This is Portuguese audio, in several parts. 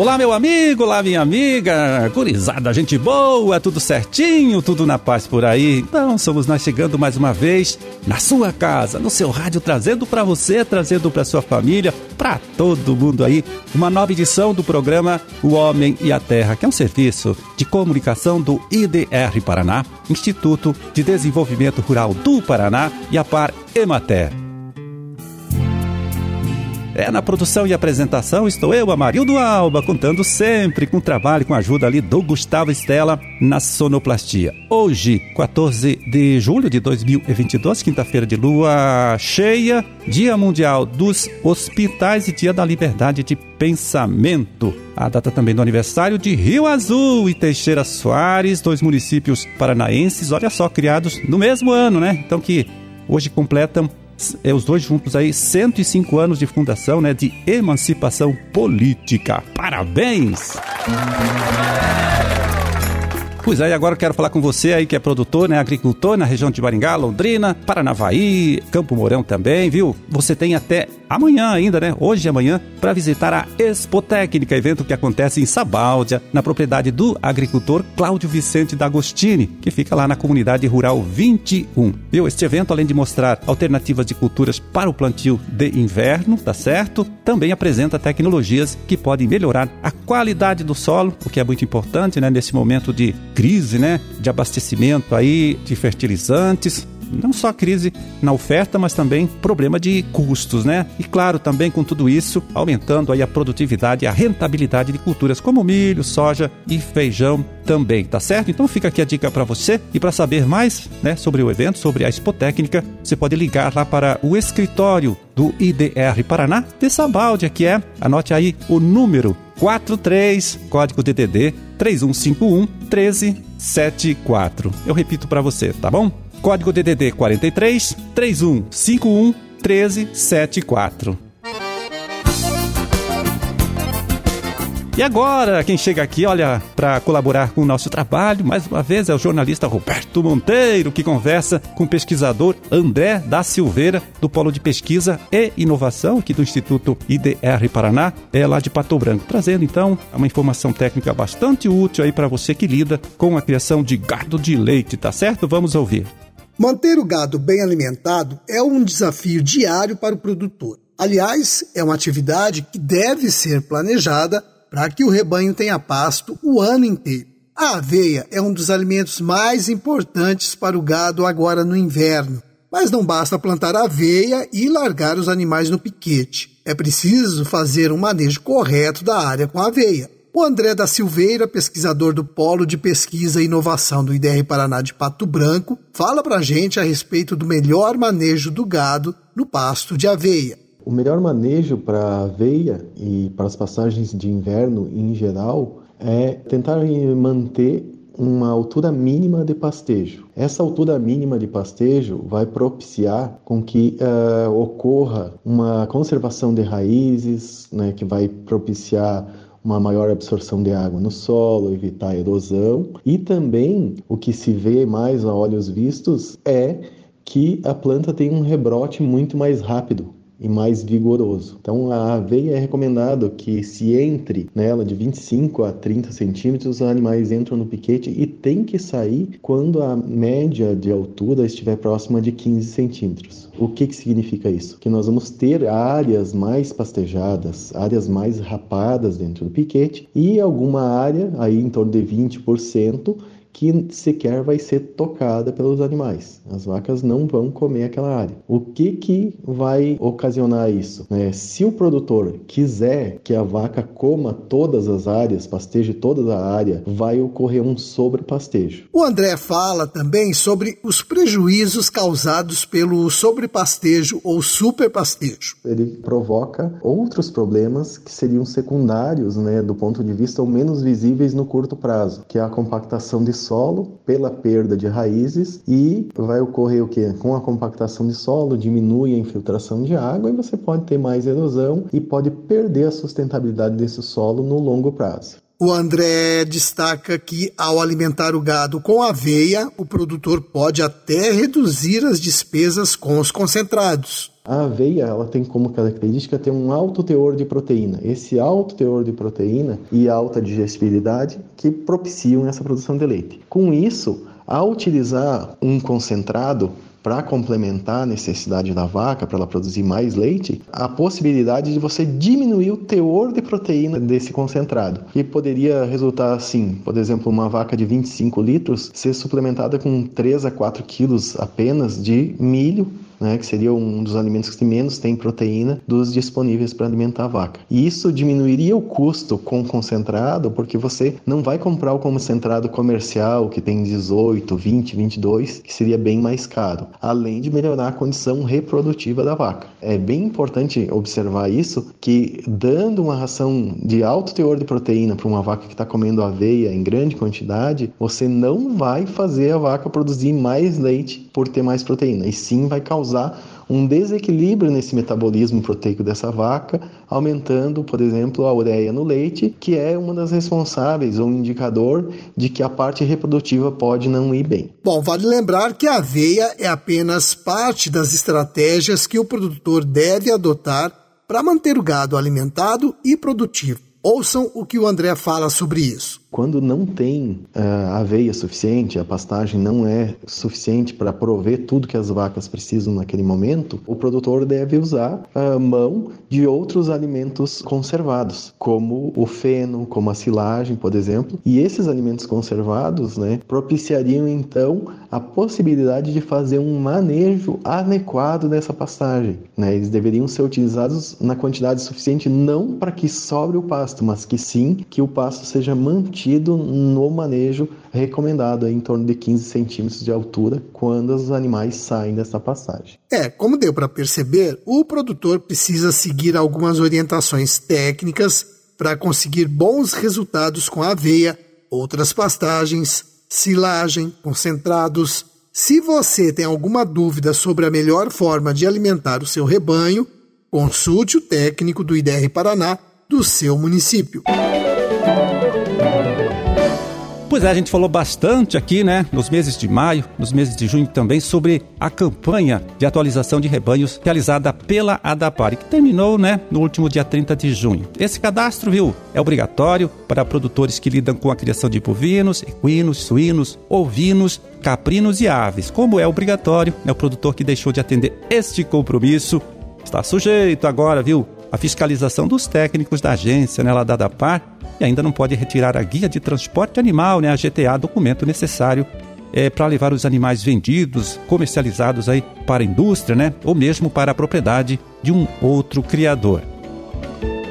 Olá, meu amigo, olá, minha amiga, gurizada, gente boa, tudo certinho, tudo na paz por aí. Então, somos nós chegando mais uma vez na sua casa, no seu rádio, trazendo para você, trazendo para sua família, para todo mundo aí, uma nova edição do programa O Homem e a Terra, que é um serviço de comunicação do IDR Paraná, Instituto de Desenvolvimento Rural do Paraná e a Par Emater. É, na produção e apresentação estou eu, Amarildo Alba, contando sempre com o trabalho com a ajuda ali do Gustavo Estela na sonoplastia. Hoje, 14 de julho de 2022, quinta-feira de lua cheia, Dia Mundial dos Hospitais e Dia da Liberdade de Pensamento. A data também do aniversário de Rio Azul e Teixeira Soares, dois municípios paranaenses, olha só, criados no mesmo ano, né? Então que hoje completam é, os dois juntos aí, 105 anos de fundação, né, de emancipação política. Parabéns! Pois aí, agora eu quero falar com você aí que é produtor, né, agricultor na região de Maringá, Londrina, Paranavaí, Campo Mourão também, viu? Você tem até amanhã ainda, né? Hoje e amanhã, para visitar a Expo Técnica, evento que acontece em Sabáudia, na propriedade do agricultor Cláudio Vicente D'Agostini, que fica lá na comunidade rural 21. Viu? Este evento, além de mostrar alternativas de culturas para o plantio de inverno, tá certo? Também apresenta tecnologias que podem melhorar a qualidade do solo, o que é muito importante, né? Nesse momento de crise, né? De abastecimento aí de fertilizantes, não só crise na oferta, mas também problema de custos, né? E claro, também com tudo isso, aumentando aí a produtividade e a rentabilidade de culturas como milho, soja e feijão também, tá certo? Então fica aqui a dica para você e para saber mais, né, sobre o evento, sobre a Expotécnica, você pode ligar lá para o escritório do IDR Paraná de Sabaldia, que é, anote aí o número 43, código DDD 3151 1374. Eu repito para você, tá bom? Código DDD 43 3151 1374. E agora, quem chega aqui, olha, para colaborar com o nosso trabalho, mais uma vez é o jornalista Roberto Monteiro, que conversa com o pesquisador André da Silveira, do Polo de Pesquisa e Inovação, aqui do Instituto IDR Paraná, é lá de Pato Branco, trazendo então uma informação técnica bastante útil aí para você que lida com a criação de gado de leite, tá certo? Vamos ouvir. Manter o gado bem alimentado é um desafio diário para o produtor. Aliás, é uma atividade que deve ser planejada para que o rebanho tenha pasto o ano inteiro. A aveia é um dos alimentos mais importantes para o gado agora no inverno, mas não basta plantar aveia e largar os animais no piquete. É preciso fazer um manejo correto da área com aveia. O André da Silveira, pesquisador do Polo de Pesquisa e Inovação do IDR Paraná de Pato Branco, fala para a gente a respeito do melhor manejo do gado no pasto de aveia. O melhor manejo para a aveia e para as passagens de inverno em geral é tentar manter uma altura mínima de pastejo. Essa altura mínima de pastejo vai propiciar com que uh, ocorra uma conservação de raízes, né, que vai propiciar uma maior absorção de água no solo, evitar erosão e também o que se vê mais a olhos vistos é que a planta tem um rebrote muito mais rápido e mais vigoroso. Então a aveia é recomendado que se entre nela de 25 a 30 centímetros, os animais entram no piquete e tem que sair quando a média de altura estiver próxima de 15 centímetros. O que, que significa isso? Que nós vamos ter áreas mais pastejadas, áreas mais rapadas dentro do piquete e alguma área, aí em torno de 20%, que sequer vai ser tocada pelos animais. As vacas não vão comer aquela área. O que que vai ocasionar isso? É, se o produtor quiser que a vaca coma todas as áreas, pasteje toda a área, vai ocorrer um sobrepastejo. O André fala também sobre os prejuízos causados pelo sobrepastejo ou superpastejo. Ele provoca outros problemas que seriam secundários, né, do ponto de vista ou menos visíveis no curto prazo, que é a compactação de solo pela perda de raízes e vai ocorrer o que? Com a compactação de solo, diminui a infiltração de água e você pode ter mais erosão e pode perder a sustentabilidade desse solo no longo prazo. O André destaca que, ao alimentar o gado com aveia, o produtor pode até reduzir as despesas com os concentrados. A aveia ela tem como característica ter um alto teor de proteína. Esse alto teor de proteína e alta digestibilidade que propiciam essa produção de leite. Com isso, ao utilizar um concentrado para complementar a necessidade da vaca, para ela produzir mais leite, a possibilidade de você diminuir o teor de proteína desse concentrado, que poderia resultar assim, por exemplo, uma vaca de 25 litros ser suplementada com 3 a 4 quilos apenas de milho né, que seria um dos alimentos que menos tem proteína dos disponíveis para alimentar a vaca. E isso diminuiria o custo com concentrado, porque você não vai comprar o concentrado comercial que tem 18, 20, 22, que seria bem mais caro, além de melhorar a condição reprodutiva da vaca. É bem importante observar isso, que dando uma ração de alto teor de proteína para uma vaca que está comendo aveia em grande quantidade, você não vai fazer a vaca produzir mais leite por ter mais proteína, e sim vai causar causar um desequilíbrio nesse metabolismo proteico dessa vaca, aumentando, por exemplo, a ureia no leite, que é uma das responsáveis ou um indicador de que a parte reprodutiva pode não ir bem. Bom, vale lembrar que a aveia é apenas parte das estratégias que o produtor deve adotar para manter o gado alimentado e produtivo. Ouçam o que o André fala sobre isso. Quando não tem uh, aveia suficiente, a pastagem não é suficiente para prover tudo que as vacas precisam naquele momento, o produtor deve usar uh, mão de outros alimentos conservados, como o feno, como a silagem, por exemplo. E esses alimentos conservados né, propiciariam então a possibilidade de fazer um manejo adequado dessa pastagem. Né? Eles deveriam ser utilizados na quantidade suficiente, não para que sobre o pasto, mas que sim que o pasto seja mantido mantido no manejo recomendado em torno de 15 centímetros de altura quando os animais saem dessa passagem. É, como deu para perceber, o produtor precisa seguir algumas orientações técnicas para conseguir bons resultados com a aveia, outras pastagens, silagem, concentrados. Se você tem alguma dúvida sobre a melhor forma de alimentar o seu rebanho, consulte o técnico do IDR Paraná do seu município. Pois é, a gente falou bastante aqui, né, nos meses de maio, nos meses de junho também, sobre a campanha de atualização de rebanhos realizada pela ADAPAR, que terminou, né, no último dia 30 de junho. Esse cadastro, viu, é obrigatório para produtores que lidam com a criação de bovinos, equinos, suínos, ovinos, caprinos e aves. Como é obrigatório, né, o produtor que deixou de atender este compromisso está sujeito agora, viu, à fiscalização dos técnicos da agência, né, lá da ADAPAR, e ainda não pode retirar a guia de transporte animal, né, a GTA, documento necessário é, para levar os animais vendidos, comercializados aí para a indústria, né, ou mesmo para a propriedade de um outro criador.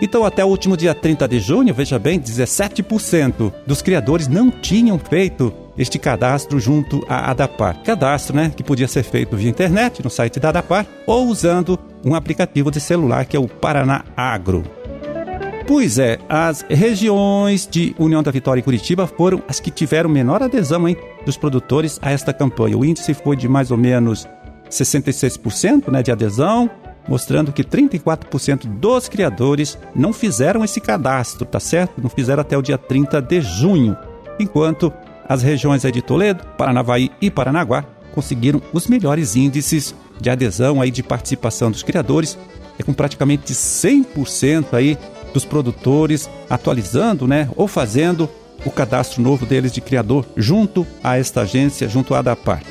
Então, até o último dia 30 de junho, veja bem, 17% dos criadores não tinham feito este cadastro junto à ADAPAR. Cadastro, né, que podia ser feito via internet no site da ADAPAR ou usando um aplicativo de celular que é o Paraná Agro. Pois é, as regiões de União da Vitória e Curitiba foram as que tiveram menor adesão hein, dos produtores a esta campanha. O índice foi de mais ou menos 66% né, de adesão, mostrando que 34% dos criadores não fizeram esse cadastro, tá certo? Não fizeram até o dia 30 de junho, enquanto as regiões de Toledo, Paranavaí e Paranaguá conseguiram os melhores índices de adesão aí de participação dos criadores, é com praticamente 100% aí dos produtores atualizando, né, ou fazendo o cadastro novo deles de criador junto a esta agência, junto à ADAPAR.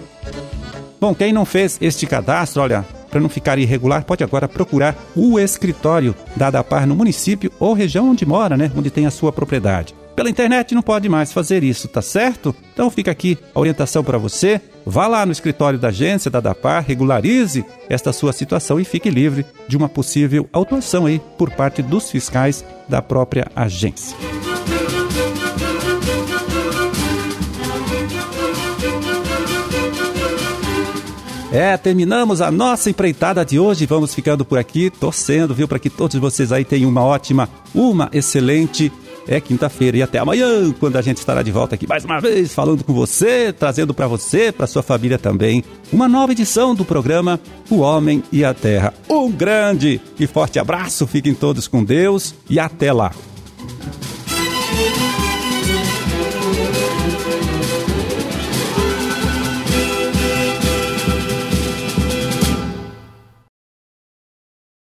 Bom, quem não fez este cadastro, olha, para não ficar irregular, pode agora procurar o escritório da ADAPAR no município ou região onde mora, né, onde tem a sua propriedade. Pela internet não pode mais fazer isso, tá certo? Então fica aqui a orientação para você. Vá lá no escritório da agência da DAPAR, regularize esta sua situação e fique livre de uma possível autuação aí por parte dos fiscais da própria agência. É, terminamos a nossa empreitada de hoje. Vamos ficando por aqui, torcendo, viu, para que todos vocês aí tenham uma ótima, uma excelente é quinta-feira e até amanhã, quando a gente estará de volta aqui mais uma vez falando com você, trazendo para você, para sua família também, uma nova edição do programa O Homem e a Terra. Um grande e forte abraço, fiquem todos com Deus e até lá.